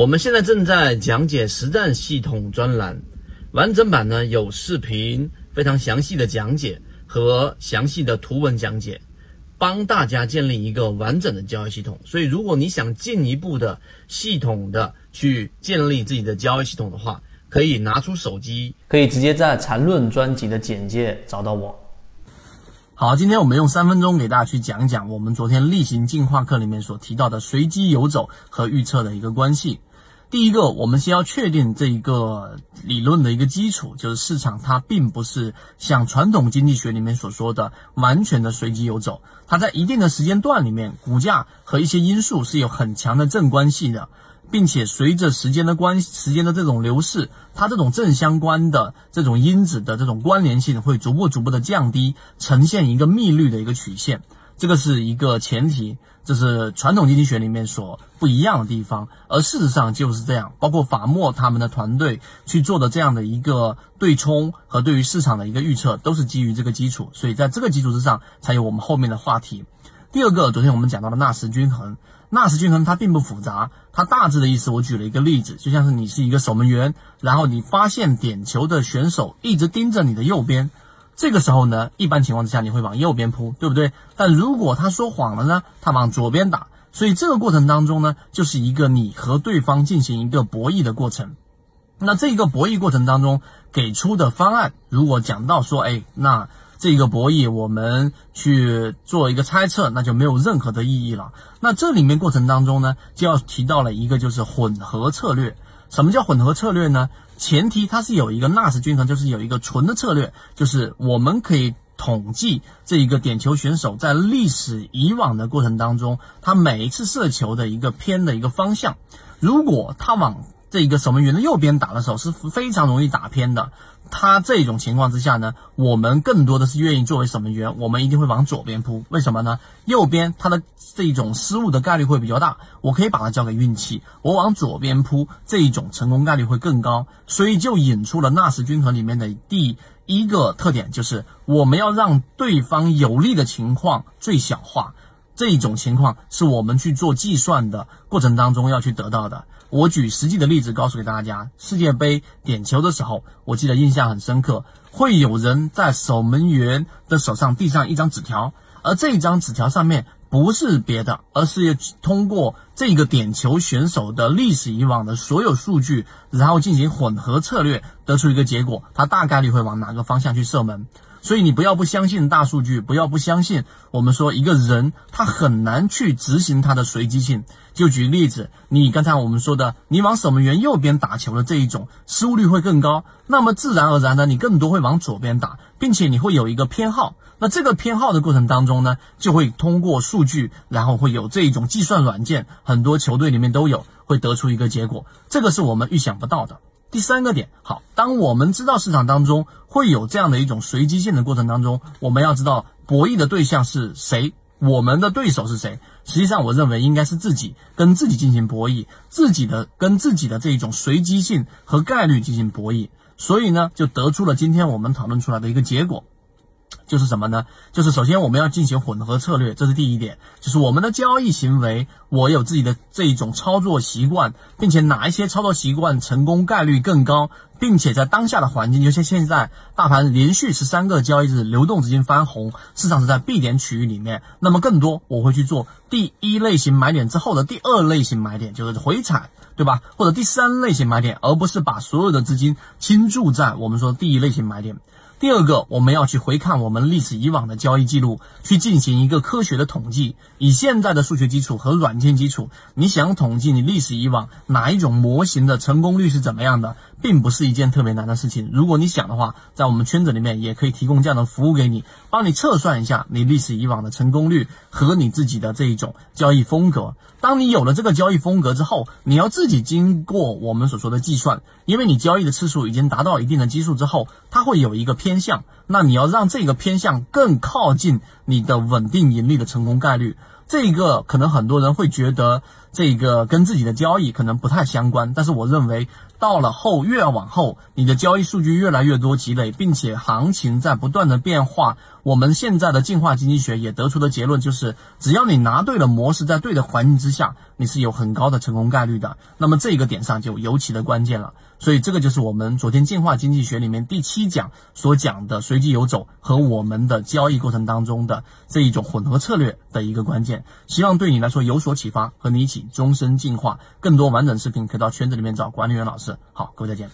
我们现在正在讲解实战系统专栏，完整版呢有视频，非常详细的讲解和详细的图文讲解，帮大家建立一个完整的交易系统。所以，如果你想进一步的系统的去建立自己的交易系统的话，可以拿出手机，可以直接在缠论专辑的简介找到我。好，今天我们用三分钟给大家去讲讲我们昨天例行进化课里面所提到的随机游走和预测的一个关系。第一个，我们先要确定这一个理论的一个基础，就是市场它并不是像传统经济学里面所说的完全的随机游走，它在一定的时间段里面，股价和一些因素是有很强的正关系的。并且随着时间的关时间的这种流逝，它这种正相关的这种因子的这种关联性会逐步逐步的降低，呈现一个幂律的一个曲线。这个是一个前提，这是传统经济学里面所不一样的地方。而事实上就是这样，包括法莫他们的团队去做的这样的一个对冲和对于市场的一个预测，都是基于这个基础。所以在这个基础之上，才有我们后面的话题。第二个，昨天我们讲到的纳什均衡。纳什均衡它并不复杂，它大致的意思我举了一个例子，就像是你是一个守门员，然后你发现点球的选手一直盯着你的右边，这个时候呢，一般情况之下你会往右边扑，对不对？但如果他说谎了呢，他往左边打，所以这个过程当中呢，就是一个你和对方进行一个博弈的过程。那这个博弈过程当中给出的方案，如果讲到说，哎，那。这个博弈，我们去做一个猜测，那就没有任何的意义了。那这里面过程当中呢，就要提到了一个就是混合策略。什么叫混合策略呢？前提它是有一个纳什均衡，就是有一个纯的策略，就是我们可以统计这一个点球选手在历史以往的过程当中，他每一次射球的一个偏的一个方向。如果他往这一个守门员的右边打的时候，是非常容易打偏的。他这种情况之下呢，我们更多的是愿意作为守门员，我们一定会往左边扑。为什么呢？右边他的这种失误的概率会比较大，我可以把它交给运气。我往左边扑，这一种成功概率会更高。所以就引出了纳什均衡里面的第一个特点，就是我们要让对方有利的情况最小化。这一种情况是我们去做计算的过程当中要去得到的。我举实际的例子告诉给大家，世界杯点球的时候，我记得印象很深刻，会有人在守门员的手上递上一张纸条，而这一张纸条上面不是别的，而是通过这个点球选手的历史以往的所有数据，然后进行混合策略，得出一个结果，他大概率会往哪个方向去射门。所以你不要不相信大数据，不要不相信我们说一个人他很难去执行他的随机性。就举例子，你刚才我们说的，你往守门员右边打球的这一种失误率会更高，那么自然而然的你更多会往左边打，并且你会有一个偏好。那这个偏好的过程当中呢，就会通过数据，然后会有这一种计算软件，很多球队里面都有，会得出一个结果。这个是我们预想不到的。第三个点，好，当我们知道市场当中会有这样的一种随机性的过程当中，我们要知道博弈的对象是谁，我们的对手是谁。实际上，我认为应该是自己跟自己进行博弈，自己的跟自己的这一种随机性和概率进行博弈。所以呢，就得出了今天我们讨论出来的一个结果。就是什么呢？就是首先我们要进行混合策略，这是第一点。就是我们的交易行为，我有自己的这一种操作习惯，并且哪一些操作习惯成功概率更高，并且在当下的环境，就像现在大盘连续十三个交易日流动资金翻红，市场是在 B 点区域里面，那么更多我会去做第一类型买点之后的第二类型买点，就是回踩，对吧？或者第三类型买点，而不是把所有的资金倾注在我们说第一类型买点。第二个，我们要去回看我们历史以往的交易记录，去进行一个科学的统计。以现在的数学基础和软件基础，你想统计你历史以往哪一种模型的成功率是怎么样的，并不是一件特别难的事情。如果你想的话，在我们圈子里面也可以提供这样的服务给你，帮你测算一下你历史以往的成功率和你自己的这一种交易风格。当你有了这个交易风格之后，你要自己经过我们所说的计算，因为你交易的次数已经达到一定的基数之后，它会有一个偏。偏向，那你要让这个偏向更靠近你的稳定盈利的成功概率。这个可能很多人会觉得这个跟自己的交易可能不太相关，但是我认为到了后越往后，你的交易数据越来越多积累，并且行情在不断的变化，我们现在的进化经济学也得出的结论就是，只要你拿对了模式，在对的环境之下，你是有很高的成功概率的。那么这个点上就尤其的关键了。所以这个就是我们昨天进化经济学里面第七讲所讲的随机游走和我们的交易过程当中的这一种混合策略的一个关键。希望对你来说有所启发，和你一起终身进化。更多完整视频可以到圈子里面找管理员老师。好，各位再见。